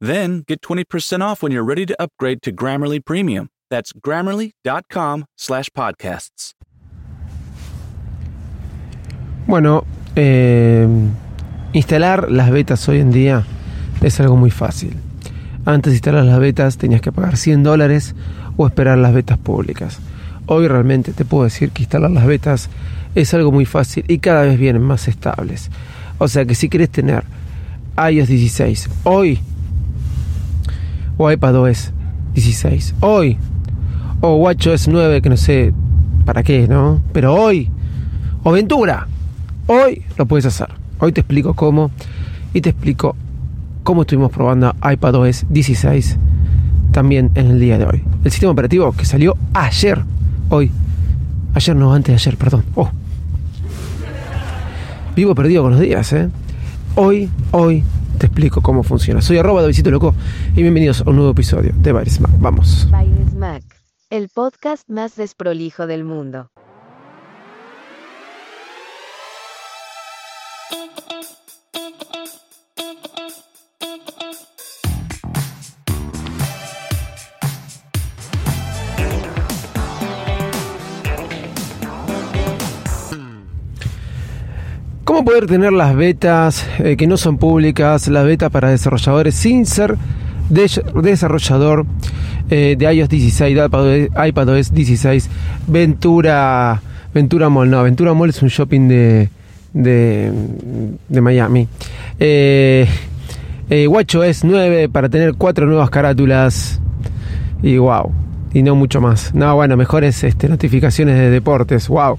Then get 20% off when you're ready to upgrade to Grammarly Premium. That's grammarly.com slash podcasts. Bueno, eh, instalar las betas hoy en día es algo muy fácil. Antes de instalar las betas tenías que pagar 100 dólares o esperar las betas públicas. Hoy realmente te puedo decir que instalar las betas es algo muy fácil y cada vez vienen más estables. O sea que si quieres tener iOS 16 hoy o iPadOS 16 hoy o WatchOS 9 que no sé para qué, ¿no? Pero hoy o Ventura hoy lo puedes hacer. Hoy te explico cómo y te explico cómo estuvimos probando iPadOS 16 también en el día de hoy. El sistema operativo que salió ayer, hoy, ayer no, antes de ayer, perdón. Oh. Vivo perdido con los días, ¿eh? Hoy, hoy te explico cómo funciona. Soy arroba de Loco y bienvenidos a un nuevo episodio de Baires Mac. Vamos. Baires Mac, el podcast más desprolijo del mundo. ¿Cómo poder tener las betas eh, que no son públicas, las betas para desarrolladores sin ser desarrollador eh, de iOS 16, iPadOS 16, Ventura, Ventura Mall? No, Ventura Mall es un shopping de, de, Miami. Eh, eh, WatchOS 9 para tener cuatro nuevas carátulas y wow, y no mucho más. No, bueno, mejores este, notificaciones de deportes, wow.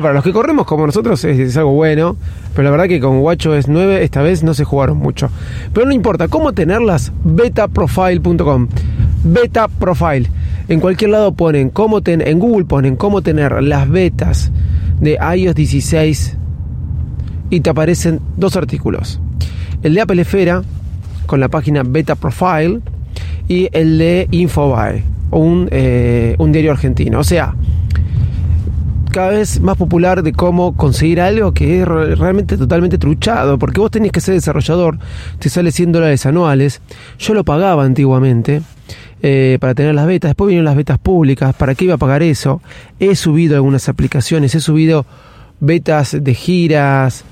Para los que corremos como nosotros es, algo bueno, pero la verdad que con WatchOS 9 esta vez no se jugaron mucho. Pero no importa, ¿cómo tenerlas? betaprofile.com. Beta Profile. En cualquier lado ponen cómo ten, en Google ponen cómo tener las betas de iOS 16 y te aparecen dos artículos. El de Apple con la página Beta Profile y el de Infobae, un, eh, un diario argentino. O sea, cada vez más popular de cómo conseguir algo que es realmente totalmente truchado, porque vos tenés que ser desarrollador, te sale 100 dólares anuales, yo lo pagaba antiguamente. Eh, para tener las betas, después vinieron las betas públicas, ¿para qué iba a pagar eso? He subido algunas aplicaciones, he subido betas de giras,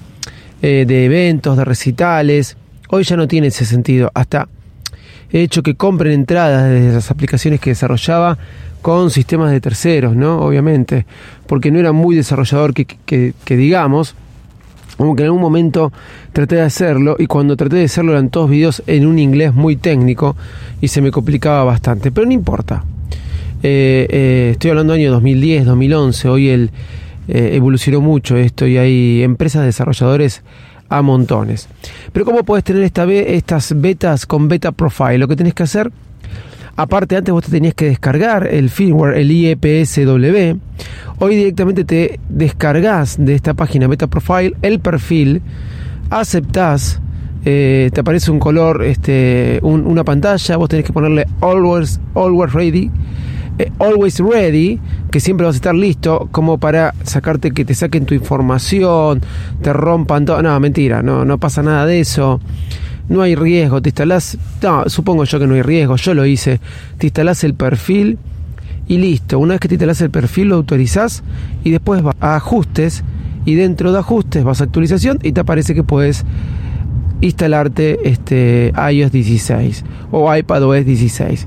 eh, de eventos, de recitales, hoy ya no tiene ese sentido, hasta he hecho que compren entradas de esas aplicaciones que desarrollaba con sistemas de terceros, ¿no? Obviamente, porque no era muy desarrollador que, digamos, como que en algún momento traté de hacerlo y cuando traté de hacerlo eran todos videos en un inglés muy técnico y se me complicaba bastante, pero no importa. Eh, eh, estoy hablando año 2010, 2011, hoy el, eh, evolucionó mucho esto y hay empresas desarrolladores a montones. Pero ¿cómo puedes tener esta, estas betas con Beta Profile? Lo que tenés que hacer Aparte, antes vos te tenías que descargar el firmware, el IEPSW. Hoy directamente te descargas de esta página Beta Profile el perfil, aceptás, eh, te aparece un color, este, una pantalla, vos tenés que ponerle always, always ready. Eh, always ready, que siempre vas a estar listo, como para sacarte que te saquen tu información, te rompan todo. No, mentira, no, no pasa nada de eso no hay riesgo, te instalás, no, supongo yo que no hay riesgo, yo lo hice, te instalás el perfil y listo, una vez que te instalás el perfil lo autorizás y después vas a ajustes y dentro de ajustes vas a actualización y te aparece que puedes instalarte este iOS 16 o iPadOS 16.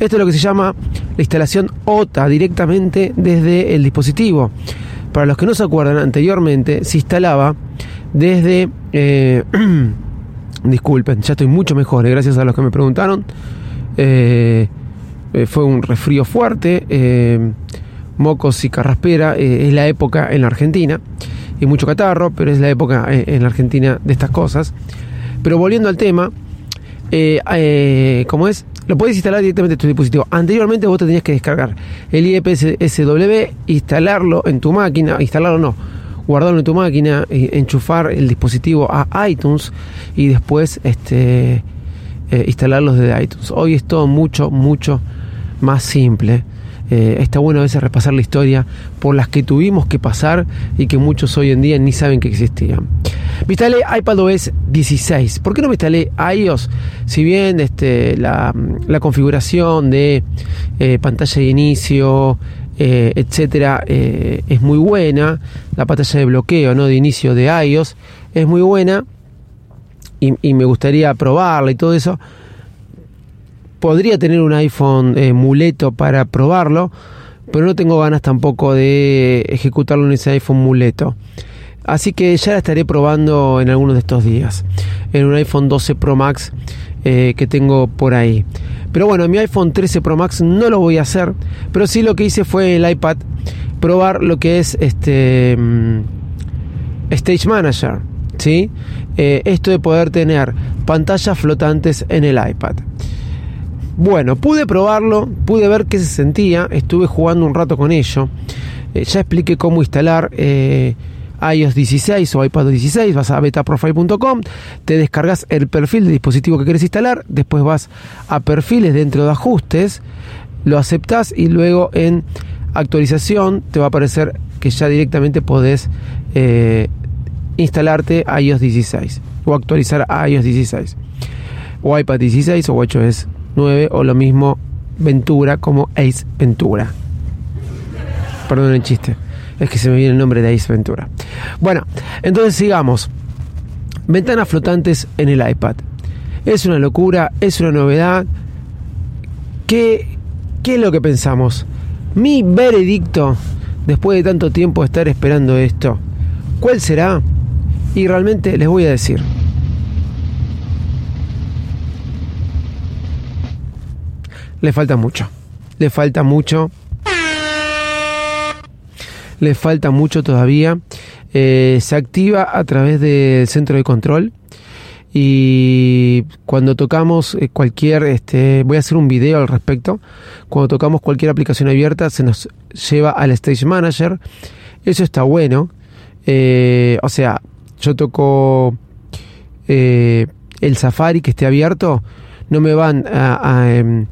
Esto es lo que se llama la instalación OTA directamente desde el dispositivo. Para los que no se acuerdan, anteriormente se instalaba desde... Eh, disculpen, ya estoy mucho mejor, eh, gracias a los que me preguntaron. Eh, fue un resfrío fuerte, mocos y carraspera, es la época en la Argentina, y mucho catarro, pero es la época en la Argentina de estas cosas. Pero volviendo al tema, ¿cómo es? Lo puedes instalar directamente en tu dispositivo. Anteriormente vos te tenías que descargar el IPSW, instalarlo en tu máquina, instalarlo no, guardarlo en tu máquina, enchufar el dispositivo a iTunes y después este, eh, instalarlo desde iTunes. Hoy es todo mucho, mucho más simple. Eh, está bueno a veces repasar la historia por las que tuvimos que pasar y que muchos hoy en día ni saben que existían. Me instalé iPadOS 16. ¿Por qué no me instalé iOS? Si bien este, la, configuración de eh, pantalla de inicio, eh, etcétera, es muy buena, la pantalla de bloqueo ¿no? de inicio de iOS es muy buena y, y me gustaría probarla y todo eso podría tener un iPhone eh, muleto para probarlo, pero no tengo ganas tampoco de ejecutarlo en ese iPhone muleto. Así que ya la estaré probando en algunos de estos días, en un iPhone 12 Pro Max eh, que tengo por ahí. Pero bueno, en mi iPhone 13 Pro Max no lo voy a hacer, pero sí lo que hice fue el iPad probar lo que es este mm, Stage Manager, ¿sí? Eh, esto de poder tener pantallas flotantes en el iPad. Bueno, pude probarlo, pude ver qué se sentía, estuve jugando un rato con ello. Eh, ya expliqué cómo instalar iOS 16 o iPad 16, vas a betaprofile.com, te descargas el perfil del dispositivo que quieres instalar, después vas a perfiles dentro de ajustes, lo aceptas y luego en actualización te va a aparecer que ya directamente podés eh, instalarte iOS 16 o actualizar iOS 16 o iPad 16 o es 9 o lo mismo Ventura como Ace Ventura. Perdón el chiste, es que se me viene el nombre de Ace Ventura. Bueno, entonces sigamos. Ventanas flotantes en el iPad. Es una locura, es una novedad. ¿Qué, qué es lo que pensamos? Mi veredicto, después de tanto tiempo estar esperando esto, ¿cuál será? Y realmente les voy a decir. le falta mucho. Le falta mucho. Le falta mucho todavía. Eh, se activa a través del centro de control. Y cuando tocamos eh, cualquier, este, voy a hacer un video al respecto. Cuando tocamos cualquier aplicación abierta, se nos lleva al Stage Manager. Eso está bueno. Eh, o sea, yo toco el Safari que esté abierto, no me van a, em,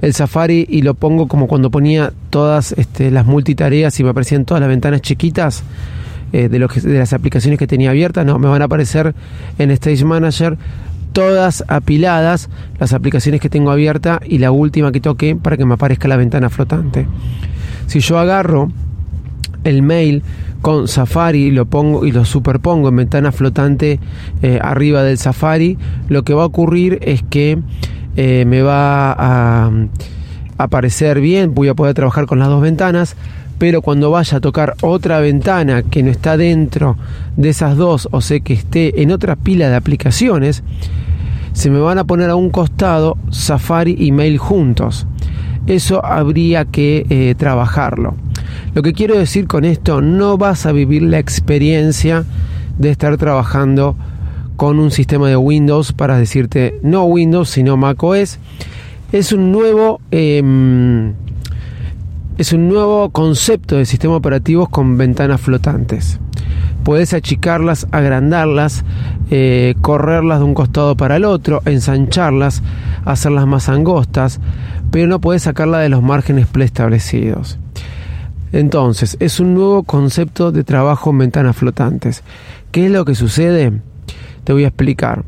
el Safari y lo pongo como cuando ponía todas este, las multitareas y me aparecían todas las ventanas chiquitas eh, de, lo que, de las aplicaciones que tenía abiertas. No, me van a aparecer en Stage Manager todas apiladas las aplicaciones que tengo abierta y la última que toque para que me aparezca la ventana flotante. Si yo agarro el mail con Safari y lo pongo y lo superpongo en ventana flotante eh, arriba del Safari, lo que va a ocurrir es que eh, me va a, aparecer bien, voy a poder trabajar con las dos ventanas, pero cuando vaya a tocar otra ventana que no está dentro de esas dos, o sé que esté en otra pila de aplicaciones, se me van a poner a un costado Safari y Mail juntos. Eso habría que eh, trabajarlo. Lo que quiero decir con esto, no vas a vivir la experiencia de estar trabajando con un sistema de Windows para decirte no Windows sino macOS es un nuevo em, es un nuevo concepto de sistema operativos con ventanas flotantes puedes achicarlas agrandarlas eh, correrlas de un costado para el otro ensancharlas hacerlas más angostas pero no puedes sacarla de los márgenes preestablecidos entonces es un nuevo concepto de trabajo en ventanas flotantes ¿qué es lo que sucede? te voy a explicar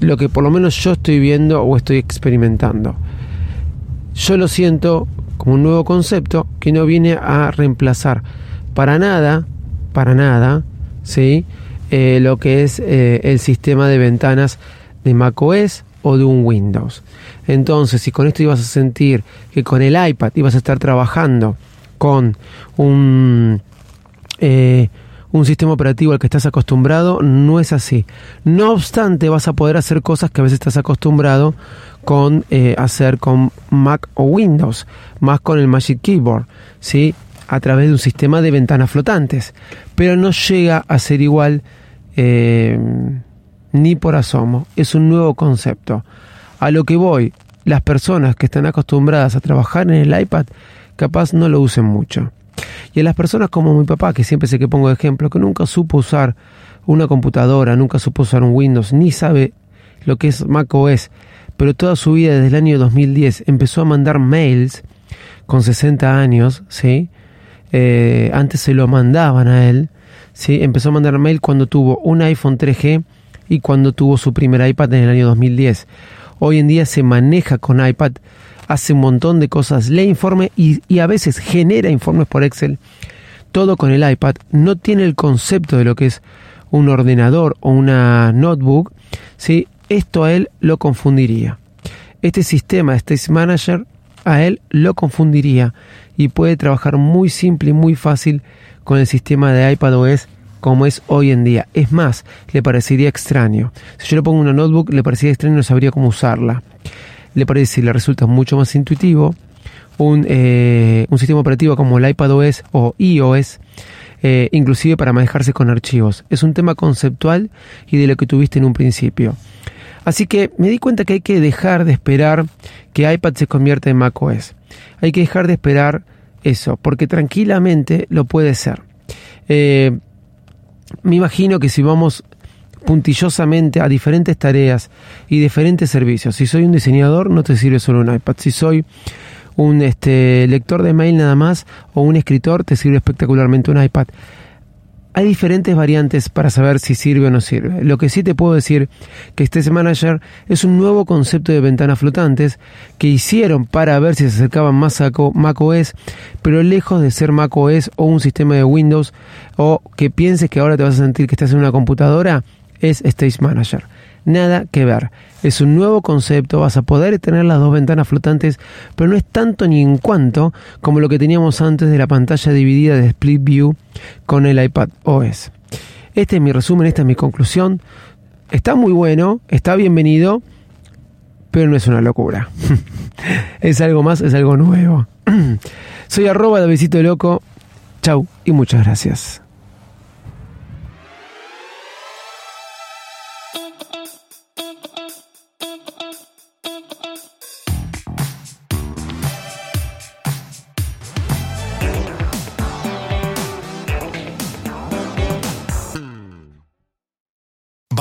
lo que por lo menos yo estoy viendo o estoy experimentando. Yo lo siento como un nuevo concepto que no viene a reemplazar para nada, para nada, ¿sí? Eh, lo que es eh, el sistema de ventanas de macOS o de un Windows. Entonces, si con esto ibas a sentir que con el iPad ibas a estar trabajando con un, eh, un sistema operativo al que estás acostumbrado, no es así. No obstante, vas a poder hacer cosas que a veces estás acostumbrado con eh, hacer con Mac o Windows, más con el Magic Keyboard, ¿sí? a través de un sistema de ventanas flotantes. Pero no llega a ser igual eh, ni por asomo. Es un nuevo concepto. A lo que voy, las personas que están acostumbradas a trabajar en el iPad, capaz no lo usen mucho. Y a las personas como mi papá, que siempre sé que pongo de ejemplo, que nunca supo usar una computadora, nunca supo usar un Windows, ni sabe lo que es Mac OS, pero toda su vida desde el año 2010 empezó a mandar mails con 60 años, ¿sí? Eh, antes se lo mandaban a él, ¿sí? Empezó a mandar mail cuando tuvo un iPhone 3G y cuando tuvo su primer iPad en el año 2010. Hoy en día se maneja con iPad, hace un montón de cosas, lee informe y, y a veces genera informes por Excel. Todo con el iPad. No tiene el concepto de lo que es un ordenador o una notebook. ¿sí? Esto a él lo confundiría. Este sistema Stage Manager a él lo confundiría y puede trabajar muy simple y muy fácil con el sistema de iPadOS como es hoy en día. Es más, le parecería extraño. Si yo le pongo una notebook, le parecería extraño no sabría cómo usarla. Le parece, le resulta mucho más intuitivo un, eh, sistema operativo como el iPadOS o iOS, eh, inclusive para manejarse con archivos. Es un tema conceptual y de lo que tuviste en un principio. Así que me di cuenta que hay que dejar de esperar que iPad se convierta en macOS. Hay que dejar de esperar eso, porque tranquilamente lo puede ser. Eh, me imagino que si vamos puntillosamente a diferentes tareas y diferentes servicios, si soy un diseñador no te sirve solo un iPad, si soy un este, lector de mail nada más o un escritor te sirve espectacularmente un iPad. Hay diferentes variantes para saber si sirve o no sirve. Lo que sí te puedo decir que este Manager es un nuevo concepto de ventanas flotantes que hicieron para ver si se acercaban más a macOS, pero lejos de ser macOS o un sistema de Windows o que pienses que ahora te vas a sentir que estás en una computadora, es Stage Manager. Nada que ver. Es un nuevo concepto, vas a poder tener las dos ventanas flotantes, pero no es tanto ni en cuanto como lo que teníamos antes de la pantalla dividida de Split View con el iPad OS. Este es mi resumen, esta es mi conclusión. Está muy bueno, está bienvenido, pero no es una locura. es algo más, es algo nuevo. Soy arroba de besito loco. Chau y muchas gracias.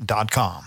Indeed.com.